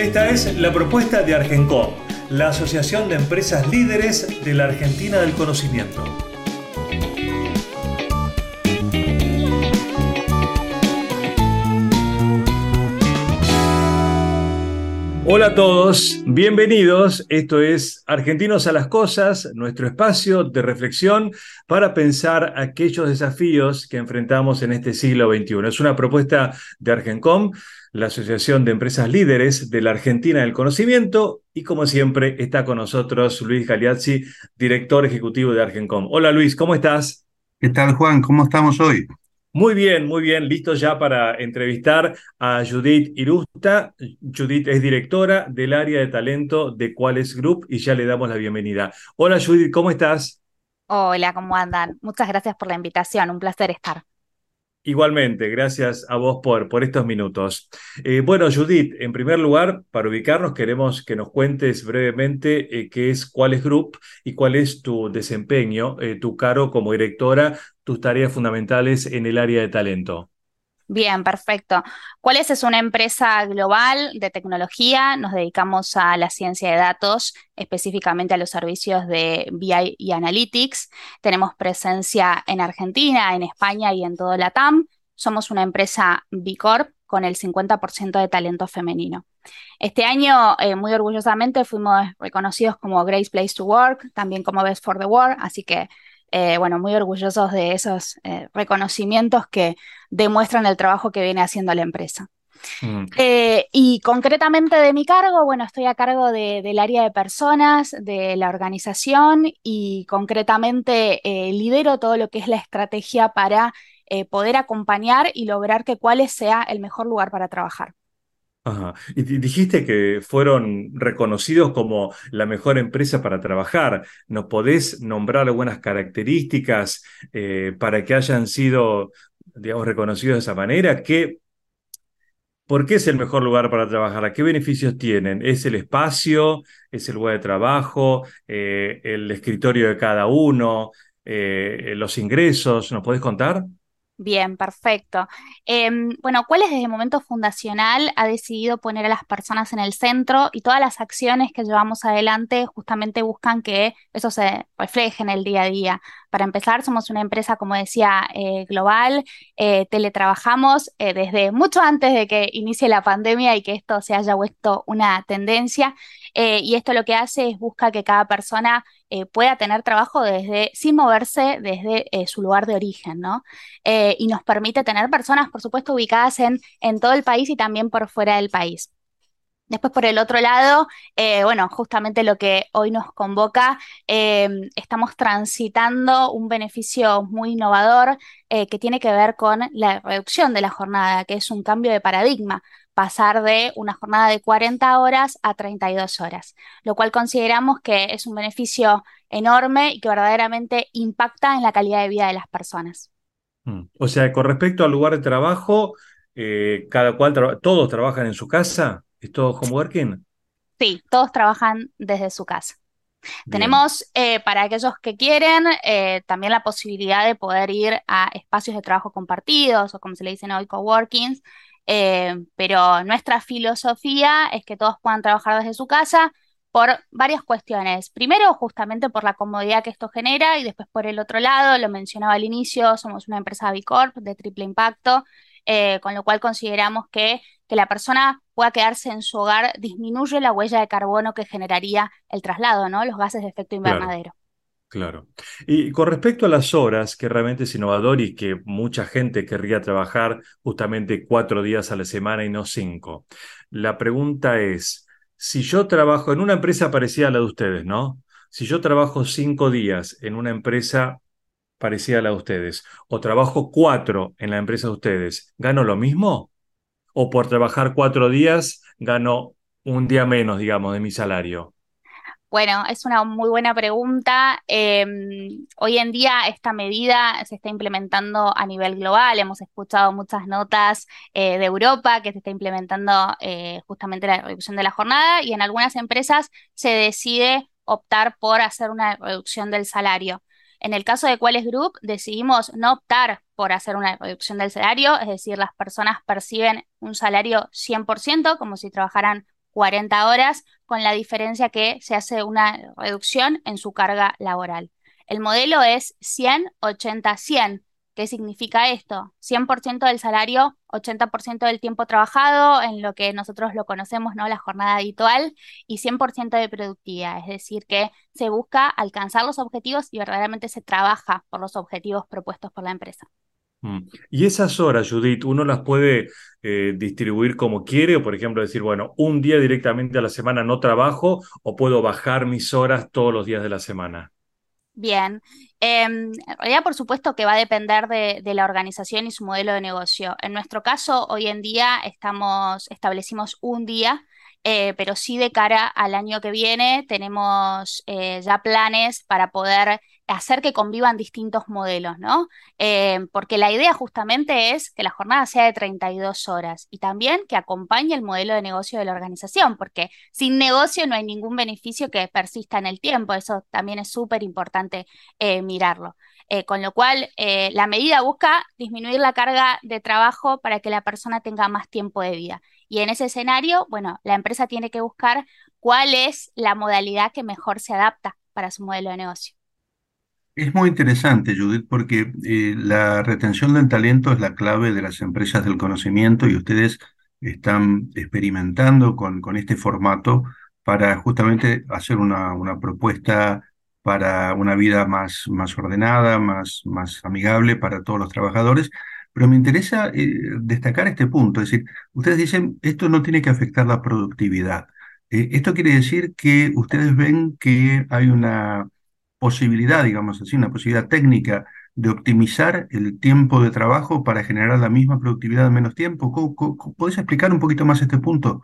Esta es la propuesta de Argencom, la Asociación de Empresas Líderes de la Argentina del Conocimiento. Hola a todos, bienvenidos. Esto es Argentinos a las Cosas, nuestro espacio de reflexión para pensar aquellos desafíos que enfrentamos en este siglo XXI. Es una propuesta de Argencom la Asociación de Empresas Líderes de la Argentina del Conocimiento. Y como siempre, está con nosotros Luis Galeazzi, director ejecutivo de Argencom. Hola Luis, ¿cómo estás? ¿Qué tal Juan? ¿Cómo estamos hoy? Muy bien, muy bien. Listo ya para entrevistar a Judith Irusta. Judith es directora del área de talento de Quales Group y ya le damos la bienvenida. Hola Judith, ¿cómo estás? Hola, ¿cómo andan? Muchas gracias por la invitación, un placer estar. Igualmente, gracias a vos por, por estos minutos. Eh, bueno, Judith, en primer lugar, para ubicarnos, queremos que nos cuentes brevemente eh, qué es Cuáles Group y cuál es tu desempeño, eh, tu cargo como directora, tus tareas fundamentales en el área de talento. Bien, perfecto. ¿Cuáles es una empresa global de tecnología? Nos dedicamos a la ciencia de datos, específicamente a los servicios de BI y Analytics. Tenemos presencia en Argentina, en España y en todo la TAM. Somos una empresa B Corp con el 50% de talento femenino. Este año, eh, muy orgullosamente, fuimos reconocidos como Great Place to Work, también como Best for the World, así que eh, bueno, muy orgullosos de esos eh, reconocimientos que demuestran el trabajo que viene haciendo la empresa. Mm. Eh, y concretamente de mi cargo, bueno, estoy a cargo del área de personas, de la organización y concretamente lidero todo lo que es la estrategia para poder acompañar y lograr que Cuáles sea el mejor lugar para trabajar. Ajá. Y dijiste que fueron reconocidos como la mejor empresa para trabajar. ¿Nos podés nombrar algunas características eh, para que hayan sido, digamos, reconocidos de esa manera? ¿Qué, ¿Por qué es el mejor lugar para trabajar? qué beneficios tienen? ¿Es el espacio? ¿Es el lugar de trabajo? Eh, ¿El escritorio de cada uno? Eh, ¿Los ingresos? ¿Nos podés contar? Bien, perfecto. Em, bueno, ¿cuál es desde el momento fundacional ha decidido poner a las personas en el centro y todas las acciones que llevamos adelante justamente buscan que eso se refleje en el día a día? Para empezar, somos una empresa, como decía, eh, global, eh, teletrabajamos eh, desde mucho antes de que inicie la pandemia y que esto se haya vuelto una tendencia. y esto lo que hace es busca que cada persona pueda tener trabajo desde, sin moverse desde su lugar de origen, ¿no? y nos permite tener personas, por supuesto, ubicadas en, en todo el país y también por fuera del país. Después, por el otro lado, eh, bueno, justamente lo que hoy nos convoca, em, estamos transitando un beneficio muy innovador eh, que tiene que ver con la reducción de la jornada, que es un cambio de paradigma, pasar de una jornada de 40 horas a 32 horas, lo cual consideramos que es un beneficio enorme y que verdaderamente impacta en la calidad de vida de las personas. Mm. O sea, con respecto al lugar de trabajo, eh, cada cual todos trabajan en su casa. ¿Es todo homeworking? Sí, todos trabajan desde su casa. Tenemos eh, para aquellos que quieren eh, también la posibilidad de poder ir a espacios de trabajo compartidos o como se le dicen hoy, coworkings, eh, pero nuestra filosofía es que todos puedan trabajar desde su casa por varias cuestiones. Primero, justamente por la comodidad que esto genera y después por el otro lado, lo mencionaba al inicio, somos una empresa B Corp de triple impacto, con lo cual consideramos que que la persona pueda quedarse en su hogar disminuye la huella de carbono que generaría el traslado, ¿no? Los gases de efecto invernadero. Claro. Y con respecto a las horas, que realmente es innovador y que mucha gente querría trabajar justamente cuatro días a la semana y no cinco. La pregunta es, si yo trabajo en una empresa parecida a la de ustedes, ¿no? Si yo trabajo cinco días en una empresa parecida a la de ustedes, o trabajo cuatro en la empresa de ustedes, ¿gano lo mismo? O por trabajar cuatro días gano un día menos, digamos, de mi salario? Bueno, es una muy buena pregunta. Em, hoy en día esta medida se está implementando a nivel global. Hemos escuchado muchas notas eh, de Europa que se está implementando eh, justamente la reducción de la jornada y en algunas empresas se decide optar por hacer una reducción del salario. En el caso de Quales Group, decidimos no optar por hacer una reducción del salario, es decir, las personas perciben un salario 100%, como si trabajaran 40 horas, con la diferencia que se hace una reducción en su carga laboral. El modelo es 100, 80, 100. ¿Qué significa esto? 100% del salario, 80% del tiempo trabajado, en lo que nosotros lo conocemos, ¿no? La jornada habitual, y 100% de productividad. Es decir, que se busca alcanzar los objetivos y verdaderamente se trabaja por los objetivos propuestos por la empresa. Mm. Y esas horas, Judith, uno las puede eh, distribuir como quiere, o por ejemplo decir, bueno, un día directamente a la semana no trabajo, o puedo bajar mis horas todos los días de la semana. Bien, em, en realidad por supuesto que va a depender de, de, la organización y su modelo de negocio. En nuestro caso, hoy en día estamos, establecimos un día eh, pero sí de cara al año que viene tenemos eh, ya planes para poder hacer que convivan distintos modelos, ¿no? Eh, porque la idea justamente es que la jornada sea de 32 horas y también que acompañe el modelo de negocio de la organización, porque sin negocio no hay ningún beneficio que persista en el tiempo, eso también es súper importante mirarlo. con lo cual, la medida busca disminuir la carga de trabajo para que la persona tenga más tiempo de vida. Y en ese escenario, bueno, la empresa tiene que buscar cuál es la modalidad que mejor se adapta para su modelo de negocio. Es muy interesante, Judith, porque eh, la retención del talento es la clave de las empresas del conocimiento y ustedes están experimentando con, este formato para justamente hacer una, propuesta para una vida más, ordenada, más, más amigable para todos los trabajadores pero me interesa eh, destacar este punto, es decir, ustedes dicen, esto no tiene que afectar la productividad. Eh, esto quiere decir que ustedes ven que hay una posibilidad, digamos así, una posibilidad técnica de optimizar el tiempo de trabajo para generar la misma productividad en menos tiempo. ¿Puedes explicar un poquito más este punto?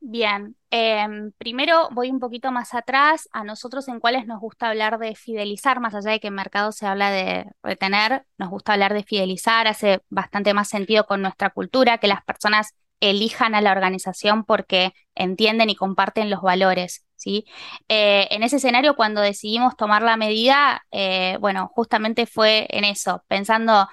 Bien, em, primero voy un poquito más atrás. A nosotros en cuáles nos gusta hablar de fidelizar, más allá de que en mercado se habla de retener, nos gusta hablar de fidelizar, hace bastante más sentido con nuestra cultura, que las personas elijan a la organización porque entienden y comparten los valores, ¿sí? Eh, en ese escenario, cuando decidimos tomar la medida, eh, bueno, justamente fue en eso, pensando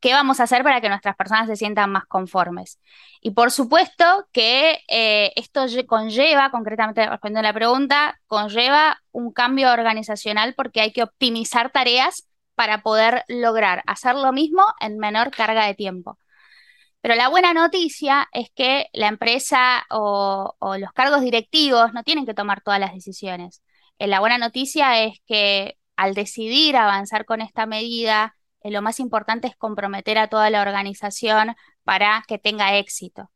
¿qué vamos a hacer para que nuestras personas se sientan más conformes? Y por supuesto que eh, esto conlleva, concretamente respondiendo a la pregunta, conlleva un cambio organizacional porque hay que optimizar tareas para poder lograr hacer lo mismo en menor carga de tiempo. Pero la buena noticia es que la empresa o, los cargos directivos no tienen que tomar todas las decisiones. Eh, la buena noticia es que al decidir avanzar con esta medida, eh, lo más importante es comprometer a toda la organización para que tenga éxito.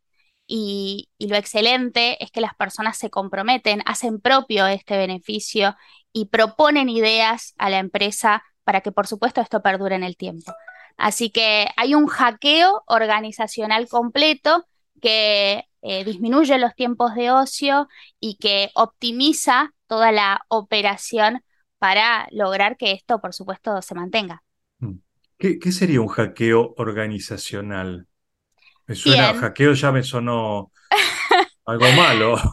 Y, lo excelente es que las personas se comprometen, hacen propio este beneficio y proponen ideas a la empresa para que por supuesto esto perdure en el tiempo. Así que hay un hackeo organizacional completo que eh, disminuye los tiempos de ocio y que optimiza toda la operación para lograr que esto por supuesto se mantenga. ¿Qué, sería un hackeo organizacional? Me suena, hackeo ya me sonó algo malo.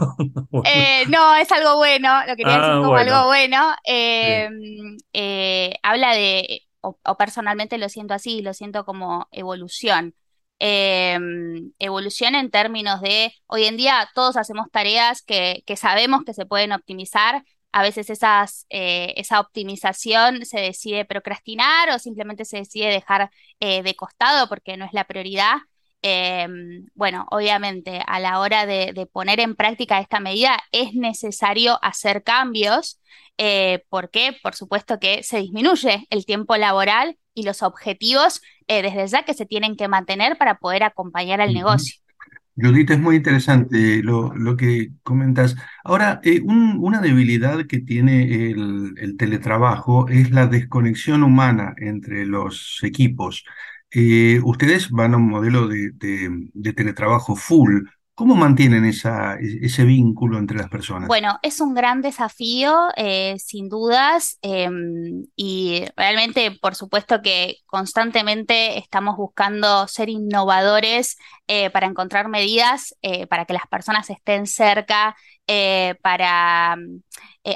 Eh, no, es algo bueno, lo quería decir ah, como algo bueno. Em, eh, habla de, o, personalmente lo siento así, lo siento como evolución. Em, evolución en términos de, hoy en día todos hacemos tareas que, que sabemos que se pueden optimizar a veces esas, eh, esa optimización se decide procrastinar o simplemente se decide dejar eh, de costado porque no es la prioridad. Em, bueno, obviamente a la hora de, poner en práctica esta medida es necesario hacer cambios eh, porque por supuesto que se disminuye el tiempo laboral y los objetivos desde ya que se tienen que mantener para poder acompañar al negocio. Judith, es muy interesante lo, lo que comentas. Ahora, eh, una debilidad que tiene el, teletrabajo es la desconexión humana entre los equipos. Eh, ustedes van a un modelo de, teletrabajo full, ¿Cómo mantienen esa, ese vínculo entre las personas? Bueno, es un gran desafío, eh, sin dudas, em, y realmente, por supuesto que constantemente estamos buscando ser innovadores eh, para encontrar medidas para que las personas estén cerca, para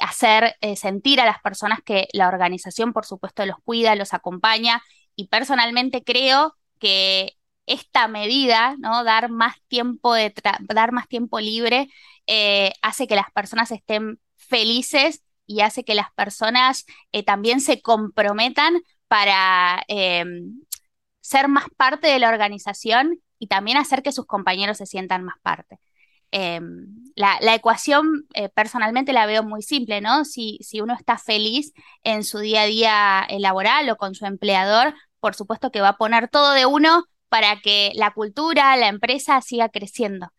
hacer sentir a las personas que la organización, por supuesto, los cuida, los acompaña, y personalmente creo que esta medida, ¿no? Dar más tiempo de dar más tiempo libre, eh, hace que las personas estén felices y hace que las personas eh, también se comprometan para em, ser más parte de la organización y también hacer que sus compañeros se sientan más parte. Em, la, ecuación eh, personalmente la veo muy simple, ¿no? Si, si, uno está feliz en su día a día laboral o con su empleador, por supuesto que va a poner todo de uno para que la cultura, la empresa siga creciendo.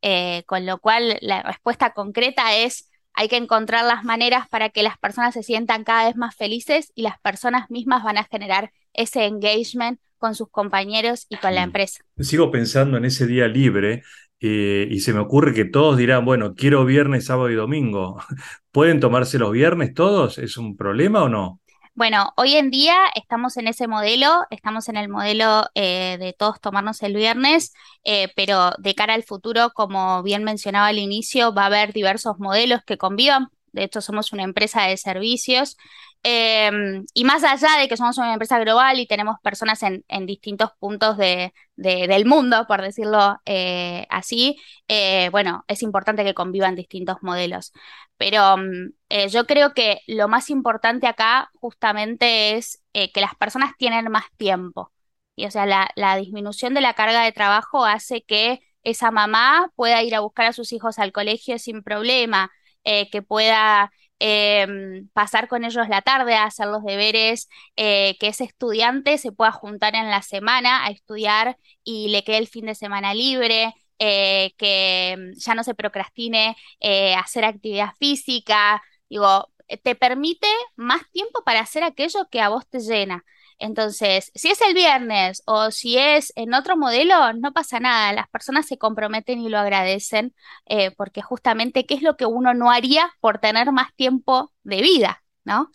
Eh, con lo cual, la respuesta concreta es, hay que encontrar las maneras para que las personas se sientan cada vez más felices y las personas mismas van a generar ese engagement con sus compañeros y con la empresa. Sigo pensando en ese día libre eh, y se me ocurre que todos dirán, bueno, quiero viernes, sábado y domingo. ¿Pueden tomarse los viernes todos? ¿Es un problema o no? Bueno, hoy en día estamos en ese modelo, estamos en el modelo eh, de todos tomarnos el viernes, eh, pero de cara al futuro, como bien mencionaba al inicio, va a haber diversos modelos que convivan. De hecho, somos una empresa de servicios Em, y más allá de que somos una empresa global y tenemos personas en, distintos puntos de, del mundo, por decirlo eh, así, eh, bueno, es importante que convivan distintos modelos. Pero mm, eh, yo creo que lo más importante acá justamente es que las personas tienen más tiempo. Y o sea, la disminución de la carga de trabajo hace que esa mamá pueda ir a buscar a sus hijos al colegio sin problema, que pueda Em, pasar con ellos la tarde a hacer los deberes, eh, que ese estudiante se pueda juntar en la semana a estudiar y le quede el fin de semana libre. Eh, que em, ya no se procrastine eh, hacer actividad física, digo, te permite más tiempo para hacer aquello que a vos te llena. Entonces, si es el viernes o si es en otro modelo, no pasa nada. Las personas se comprometen y lo agradecen eh, porque justamente, ¿qué es lo que uno no haría por tener más tiempo de vida? ¿No?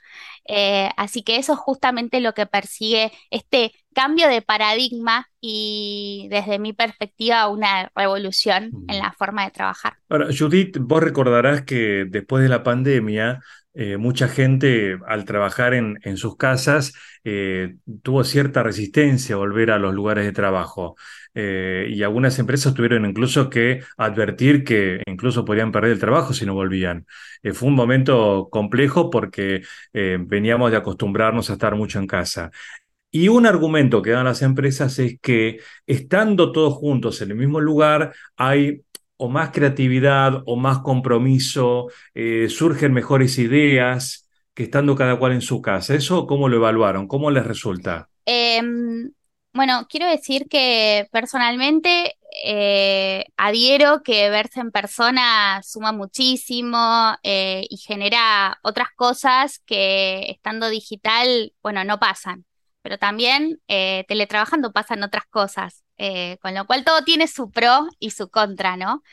Eh, así que eso es justamente lo que persigue este cambio de paradigma y desde mi perspectiva una revolución en la forma de trabajar. Ahora, Judith, vos recordarás que después de la pandemia eh, mucha gente al trabajar en, sus casas eh, tuvo cierta resistencia a volver a los lugares de trabajo eh, y algunas empresas tuvieron incluso que advertir que incluso podían perder el trabajo si no volvían. fue un momento complejo porque veníamos de acostumbrarnos a estar mucho en casa. Y un argumento que dan las empresas es que estando todos juntos en el mismo lugar hay o más creatividad o más compromiso, eh, surgen mejores ideas que estando cada cual en su casa. ¿Eso cómo lo evaluaron? ¿Cómo les resulta? Em, bueno, quiero decir que personalmente eh, adhiero que verse en persona suma muchísimo eh, y genera otras cosas que estando digital, bueno, no pasan. Pero también teletrabajando pasan otras cosas. Eh, con lo cual todo tiene su pro y su contra, ¿no?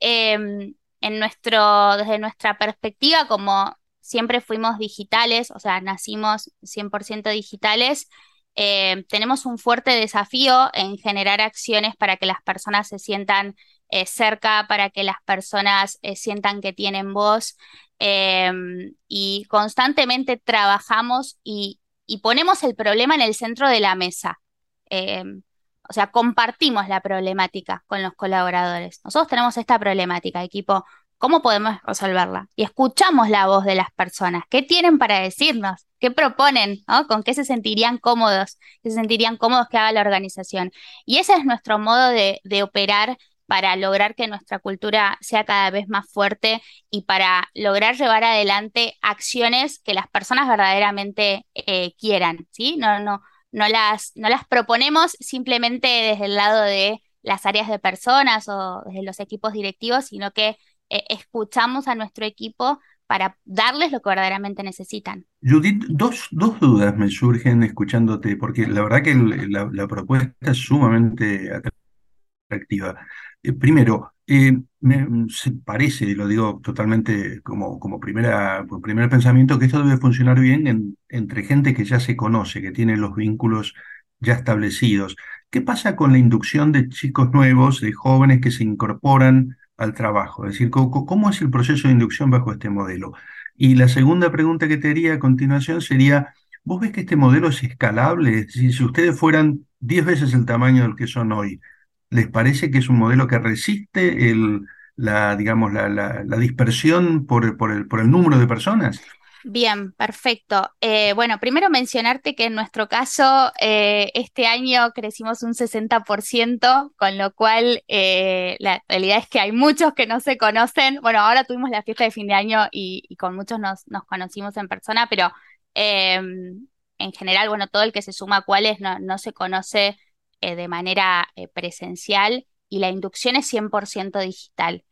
Em, en nuestro, desde nuestra perspectiva, como siempre fuimos digitales, o sea, nacimos 100% digitales, em, tenemos un fuerte desafío en generar acciones para que las personas se sientan eh, cerca, para que las personas eh, sientan que tienen voz em, y constantemente trabajamos y, y, ponemos el problema en el centro de la mesa o sea, compartimos la problemática con los colaboradores. Nosotros tenemos esta problemática, equipo, ¿cómo podemos resolverla? Y escuchamos la voz de las personas, ¿qué tienen para decirnos? ¿Qué proponen? ¿Con qué se sentirían cómodos? ¿Qué se sentirían cómodos que haga la organización? Y ese es nuestro modo de, operar para lograr que nuestra cultura sea cada vez más fuerte y para lograr llevar adelante acciones que las personas verdaderamente eh, quieran, ¿sí? No, no, no las, no las proponemos simplemente desde el lado de las áreas de personas o desde los equipos directivos, sino que eh, escuchamos a nuestro equipo para darles lo que verdaderamente necesitan. Judith, dos, dos dudas me surgen escuchándote, porque la verdad que la, propuesta es sumamente atractiva. Eh, primero, Eh, me parece, y lo digo totalmente como, como primera, primer pensamiento, que esto debe funcionar bien en- entre gente que ya se conoce, que tiene los vínculos ya establecidos. ¿Qué pasa con la inducción de chicos nuevos, de jóvenes que se incorporan al trabajo? Es decir, ¿cómo, es el proceso de inducción bajo este modelo? Y la segunda pregunta que te haría a continuación sería, ¿vos ves que este modelo es escalable? Si ustedes fueran 10 veces el tamaño del que son hoy, ¿Les parece que es un modelo que resiste la, dispersión por, el, número de personas? Bien, perfecto. Eh, bueno, primero mencionarte que en nuestro caso eh, este año crecimos un 60%, con lo cual eh, la realidad es que hay muchos que no se conocen. Bueno, ahora tuvimos la fiesta de fin de año y, con muchos nos, conocimos en persona, pero en general, bueno, todo el que se suma a cuáles no se conoce eh, de manera eh, presencial y la inducción es 100% digital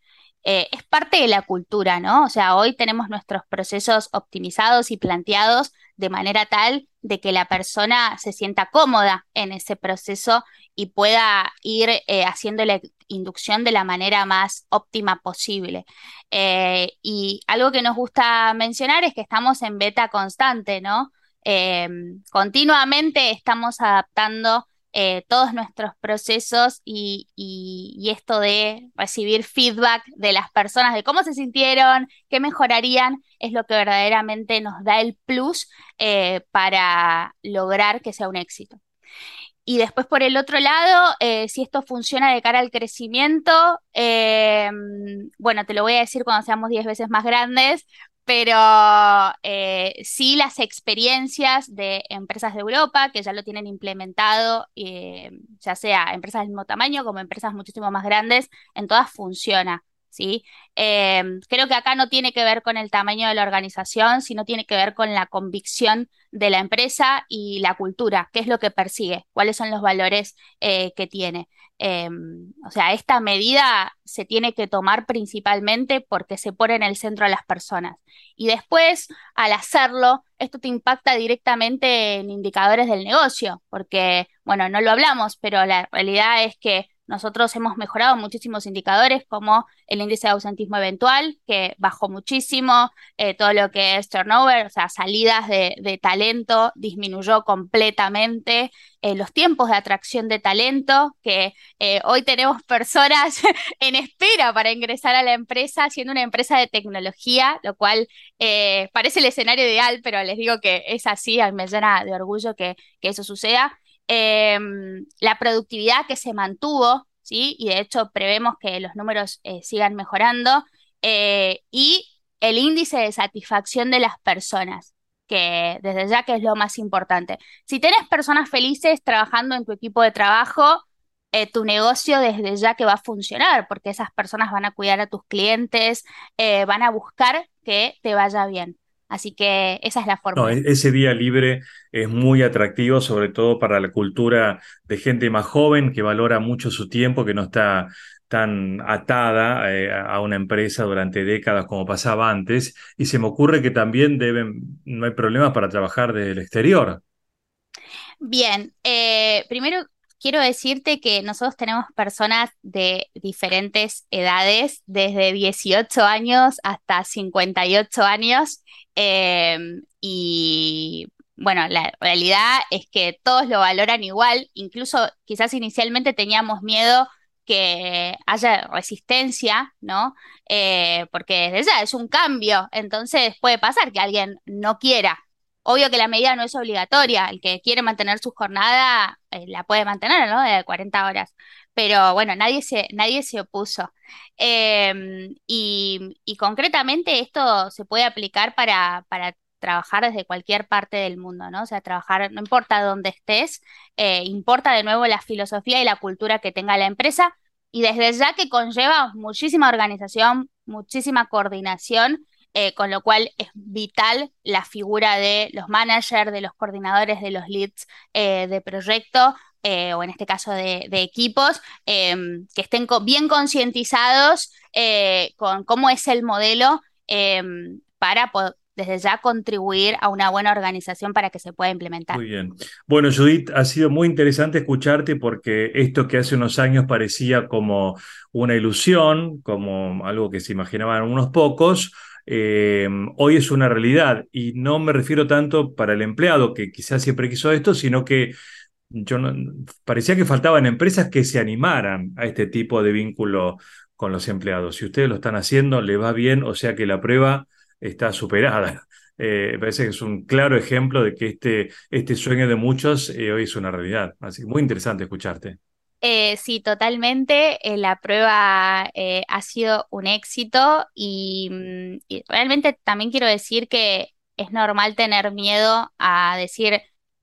eh, es parte de la cultura, ¿no? O sea, hoy tenemos nuestros procesos optimizados y planteados de manera tal de que la persona se sienta cómoda en ese proceso y pueda ir haciendo la inducción de la manera más óptima posible. Y algo que nos gusta mencionar es que estamos en beta constante, ¿no? Continuamente estamos adaptando eh, todos nuestros procesos y, esto de recibir feedback de las personas de cómo se sintieron, qué mejorarían, es lo que verdaderamente nos da el plus eh, para lograr que sea un éxito. Y después por el otro lado, eh, si esto funciona de cara al crecimiento, bueno, te lo voy a decir cuando seamos 10 veces más grandes, pero eh, sí las experiencias de empresas de Europa que ya lo tienen implementado, eh, ya sea empresas del mismo tamaño como empresas muchísimo más grandes, en todas funciona. ¿Sí? Eh, creo que acá no tiene que ver con el tamaño de la organización, sino tiene que ver con la convicción de la empresa y la cultura, qué es lo que persigue, cuáles son los valores eh, que tiene. Eh, o sea, esta medida se tiene que tomar principalmente porque se pone en el centro a las personas. Y después, al hacerlo, esto te impacta directamente en indicadores del negocio, porque, bueno, no lo hablamos, pero la realidad es que nosotros hemos mejorado muchísimos indicadores como el índice de ausentismo eventual, que bajó muchísimo, eh, todo lo que es turnover, o sea, salidas de, talento, disminuyó completamente, eh, los tiempos de atracción de talento, que eh, hoy tenemos personas en espera para ingresar a la empresa, siendo una empresa de tecnología, lo cual parece el escenario ideal, pero les digo que es así, me llena de orgullo que eso suceda. Em, la productividad que se mantuvo, ¿sí? Y de hecho prevemos que los números eh, sigan mejorando. eh, y el índice de satisfacción de las personas, que desde ya que es lo más importante. Si tenés personas felices trabajando en tu equipo de trabajo, eh, tu negocio desde ya que va a funcionar, porque esas personas van a cuidar a tus clientes, van a buscar que te vaya bien. Así que esa es la No, fórmula. e- ese día libre es muy atractivo, sobre todo para la cultura de gente más joven que valora mucho su tiempo, que no está tan atada eh, a una empresa durante décadas como pasaba antes. Y se me ocurre que también deben, no hay problemas para trabajar desde el exterior. Bien, eh, primero quiero decirte que nosotros tenemos personas de diferentes edades, desde 18 años hasta 58 años, eh, y bueno, la realidad es que todos lo valoran igual, incluso quizás inicialmente teníamos miedo que haya resistencia, ¿no? Eh, porque desde ya es un cambio, entonces puede pasar que alguien no quiera. Obvio que la medida no es obligatoria, el que quiere mantener su jornada eh, la puede mantener, ¿no? De 40 horas. Pero bueno, nadie se, nadie se opuso. Y, y concretamente esto se puede aplicar para, para trabajar desde cualquier parte del mundo, ¿no? O sea, trabajar, no importa dónde estés, eh, importa de nuevo la filosofía y la cultura que tenga la empresa, y desde ya que conlleva muchísima organización, muchísima coordinación eh, con lo cual es vital la figura de los managers, de los coordinadores, de los leads eh, de proyecto, eh, o en este caso de, equipos, que estén bien concientizados con cómo es el modelo para po- desde ya contribuir a una buena organización para que se pueda implementar. Muy bien. Bueno, Judith, ha sido muy interesante escucharte porque esto que hace unos años parecía como una ilusión, como algo que se imaginaban unos pocos, eh, hoy es una realidad. Y no me refiero tanto para el empleado, que quizás siempre quiso esto, sino que yo parecía que faltaban empresas que se animaran a este tipo de vínculo con los empleados. Si ustedes lo están haciendo, le va bien, o sea que la prueba está superada. Eh, parece que es un claro ejemplo de que este, este sueño de muchos eh, hoy es una realidad. Así que muy interesante escucharte. Eh, sí, totalmente. la prueba ha sido un éxito y, mm, y, realmente también quiero decir que es normal tener miedo a decir,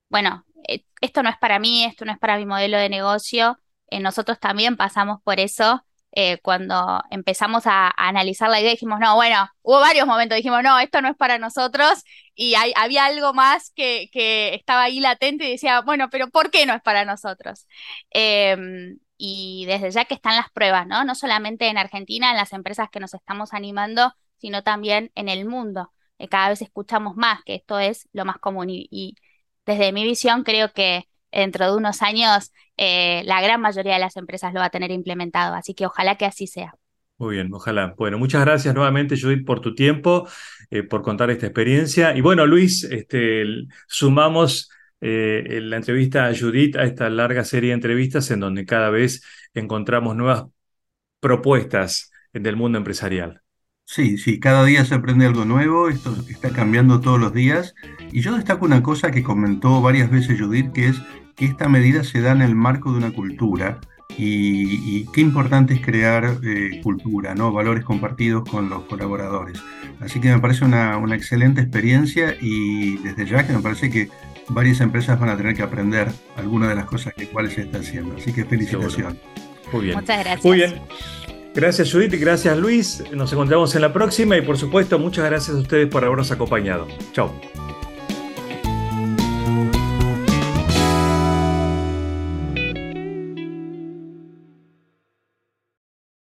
bueno, esto no es para mí, esto no es para mi modelo de negocio. nosotros también pasamos por eso eh, cuando empezamos a, analizar la idea, dijimos, no, bueno, hubo varios momentos, dijimos, no, esto no es para nosotros, y había algo más que, estaba ahí latente y decía, bueno, pero ¿por qué no es para nosotros? Em, y desde ya que están las pruebas, ¿no? No solamente en Argentina, en las empresas que nos estamos animando, sino también en el mundo. Cada vez escuchamos más que esto es lo más común y desde mi visión creo que dentro de unos años eh, la gran mayoría de las empresas lo va a tener implementado. Así que ojalá que así sea. Muy bien, ojalá. Bueno, muchas gracias nuevamente, Judith, por tu tiempo, eh, por contar esta experiencia. Y bueno, Luis, este, sumamos eh, la entrevista a Judith a esta larga serie de entrevistas en donde cada vez encontramos nuevas propuestas del mundo empresarial. Sí, sí, cada día se aprende algo nuevo, esto está cambiando todos los días. Y yo destaco una cosa que comentó varias veces Judith, que es que esta medida se da en el marco de una cultura y, qué importante es crear eh, cultura, ¿no? valores compartidos con los colaboradores. Así que me parece una, excelente experiencia y desde ya que me parece que varias empresas van a tener que aprender algunas de las cosas que cuales se está haciendo. Así que felicitaciones. Muy bien. Muchas gracias. Muy bien. Gracias Judith gracias Luis. Nos encontramos en la próxima y por supuesto muchas gracias a ustedes por habernos acompañado. Chao.